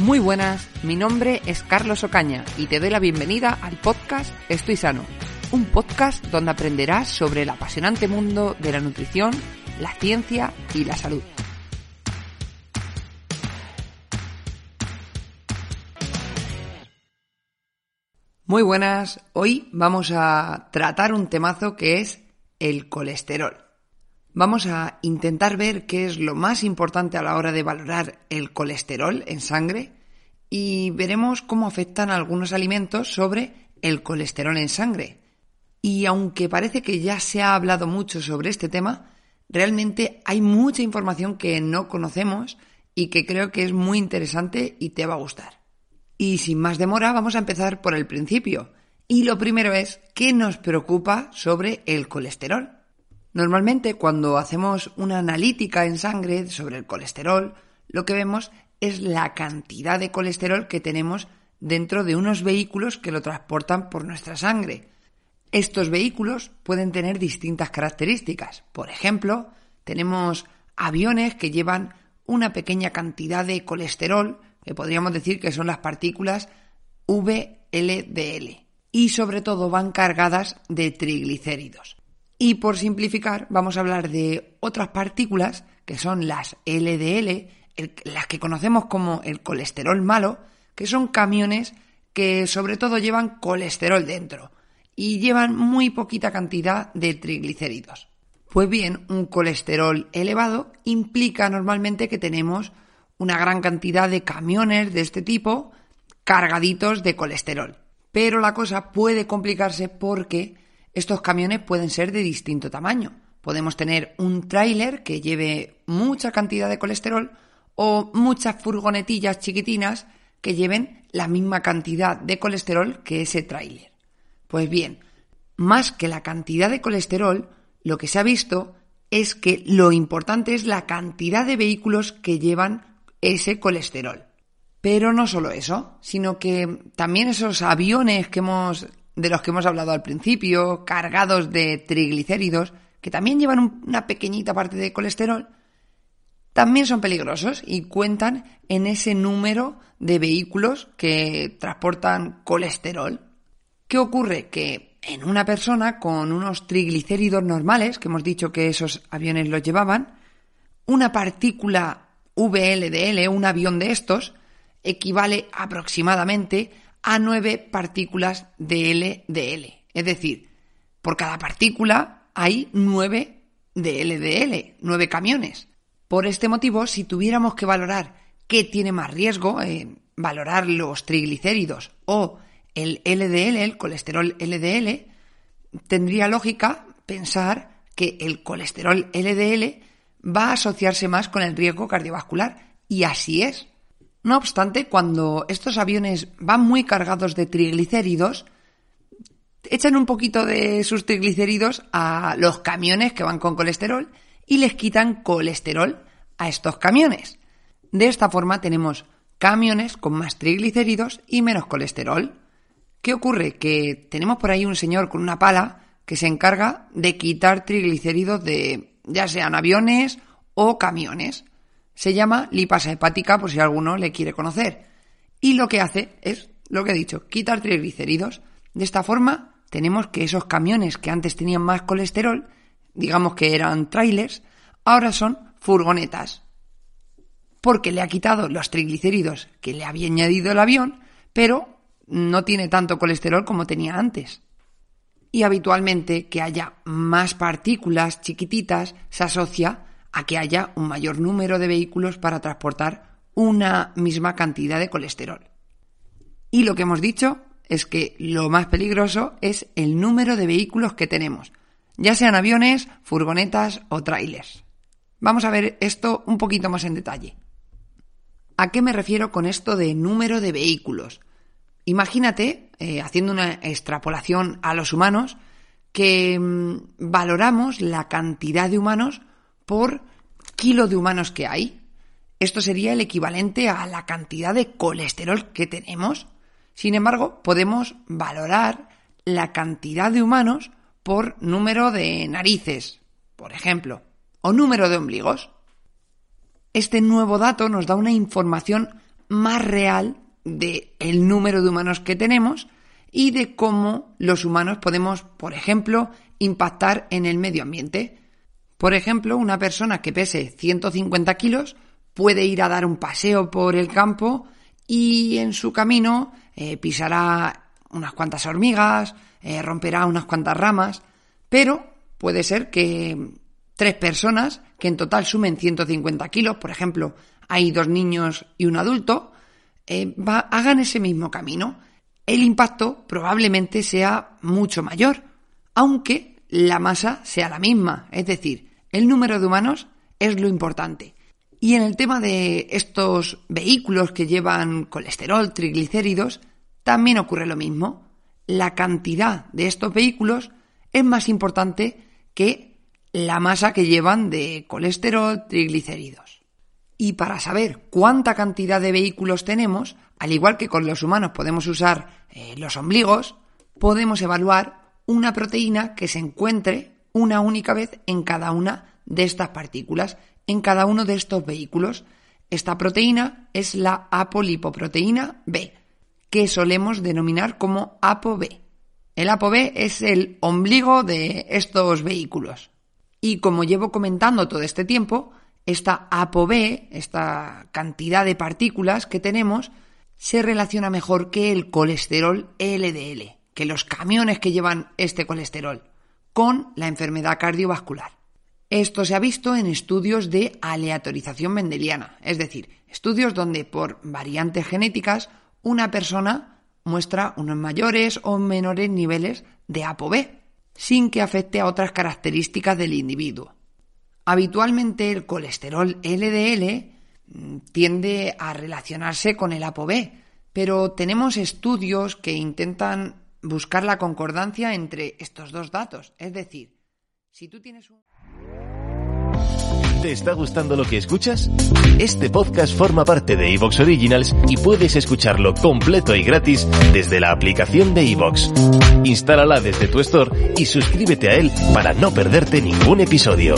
Muy buenas, mi nombre es Carlos Ocaña y te doy la bienvenida al podcast Estoy Sano, un podcast donde aprenderás sobre el apasionante mundo de la nutrición, la ciencia y la salud. Muy buenas, hoy vamos a tratar un temazo que es el colesterol. Vamos a intentar ver qué es lo más importante a la hora de valorar el colesterol en sangre y veremos cómo afectan algunos alimentos sobre el colesterol en sangre. Y aunque parece que ya se ha hablado mucho sobre este tema, realmente hay mucha información que no conocemos y que creo que es muy interesante y te va a gustar. Y sin más demora, vamos a empezar por el principio. Y lo primero es, ¿qué nos preocupa sobre el colesterol? Normalmente cuando hacemos una analítica en sangre sobre el colesterol, lo que vemos es la cantidad de colesterol que tenemos dentro de unos vehículos que lo transportan por nuestra sangre. Estos vehículos pueden tener distintas características. Por ejemplo, tenemos aviones que llevan una pequeña cantidad de colesterol, que podríamos decir que son las partículas VLDL, y sobre todo van cargadas de triglicéridos. Y por simplificar, vamos a hablar de otras partículas que son las LDL, las que conocemos como el colesterol malo, que son camiones que sobre todo llevan colesterol dentro y llevan muy poquita cantidad de triglicéridos. Pues bien, un colesterol elevado implica normalmente que tenemos una gran cantidad de camiones de este tipo cargaditos de colesterol. Pero la cosa puede complicarse porque estos camiones pueden ser de distinto tamaño. Podemos tener un tráiler que lleve mucha cantidad de colesterol o muchas furgonetillas chiquitinas que lleven la misma cantidad de colesterol que ese tráiler. Pues bien, más que la cantidad de colesterol, lo que se ha visto es que lo importante es la cantidad de vehículos que llevan ese colesterol. Pero no solo eso, sino que también esos aviones que hemos de los que hemos hablado al principio, cargados de triglicéridos, que también llevan una pequeñita parte de colesterol, también son peligrosos y cuentan en ese número de vehículos que transportan colesterol. ¿Qué ocurre? Que en una persona con unos triglicéridos normales, que hemos dicho que esos aviones los llevaban, una partícula VLDL, un avión de estos, equivale aproximadamente a 9 partículas de LDL. Es decir, por cada partícula hay 9 de LDL, 9 camiones. Por este motivo, si tuviéramos que valorar qué tiene más riesgo, en valorar los triglicéridos o el LDL, el colesterol LDL, tendría lógica pensar que el colesterol LDL va a asociarse más con el riesgo cardiovascular. Y así es. No obstante, cuando estos aviones van muy cargados de triglicéridos, echan un poquito de sus triglicéridos a los camiones que van con colesterol y les quitan colesterol a estos camiones. De esta forma tenemos camiones con más triglicéridos y menos colesterol. ¿Qué ocurre? Que tenemos por ahí un señor con una pala que se encarga de quitar triglicéridos de ya sean aviones o camiones. Se llama lipasa hepática por si alguno le quiere conocer. Y lo que hace es, lo que he dicho, quitar triglicéridos. De esta forma tenemos que esos camiones que antes tenían más colesterol, digamos que eran trailers, ahora son furgonetas. Porque le ha quitado los triglicéridos que le había añadido el avión, pero no tiene tanto colesterol como tenía antes. Y habitualmente que haya más partículas chiquititas se asocia a que haya un mayor número de vehículos para transportar una misma cantidad de colesterol. Y lo que hemos dicho es que lo más peligroso es el número de vehículos que tenemos, ya sean aviones, furgonetas o trailers. Vamos a ver esto un poquito más en detalle. ¿A qué me refiero con esto de número de vehículos? Imagínate, eh, haciendo una extrapolación a los humanos, que mm, valoramos la cantidad de humanos por kilo de humanos que hay. Esto sería el equivalente a la cantidad de colesterol que tenemos. Sin embargo, podemos valorar la cantidad de humanos por número de narices, por ejemplo, o número de ombligos. Este nuevo dato nos da una información más real de el número de humanos que tenemos y de cómo los humanos podemos, por ejemplo, impactar en el medio ambiente. Por ejemplo, una persona que pese 150 kilos puede ir a dar un paseo por el campo y en su camino eh, pisará unas cuantas hormigas, eh, romperá unas cuantas ramas, pero puede ser que tres personas, que en total sumen 150 kilos, por ejemplo, hay dos niños y un adulto, eh, hagan ese mismo camino. El impacto probablemente sea mucho mayor, aunque la masa sea la misma, es decir, el número de humanos es lo importante. Y en el tema de estos vehículos que llevan colesterol, triglicéridos, también ocurre lo mismo. La cantidad de estos vehículos es más importante que la masa que llevan de colesterol, triglicéridos. Y para saber cuánta cantidad de vehículos tenemos, al igual que con los humanos podemos usar eh, los ombligos, podemos evaluar una proteína que se encuentre una única vez en cada una de estas partículas, en cada uno de estos vehículos. Esta proteína es la apolipoproteína B, que solemos denominar como ApoB. El ApoB es el ombligo de estos vehículos. Y como llevo comentando todo este tiempo, esta ApoB, esta cantidad de partículas que tenemos, se relaciona mejor que el colesterol LDL, que los camiones que llevan este colesterol, con la enfermedad cardiovascular. Esto se ha visto en estudios de aleatorización mendeliana, es decir, estudios donde por variantes genéticas una persona muestra unos mayores o menores niveles de ApoB, sin que afecte a otras características del individuo. Habitualmente el colesterol LDL mm, tiende a relacionarse con el ApoB, pero tenemos estudios que intentan buscar la concordancia entre estos dos datos. Es decir, si tú tienes un... ¿Te está gustando lo que escuchas? Este podcast forma parte de Evox Originals y puedes escucharlo completo y gratis desde la aplicación de Evox. Instálala desde tu store y suscríbete a él para no perderte ningún episodio.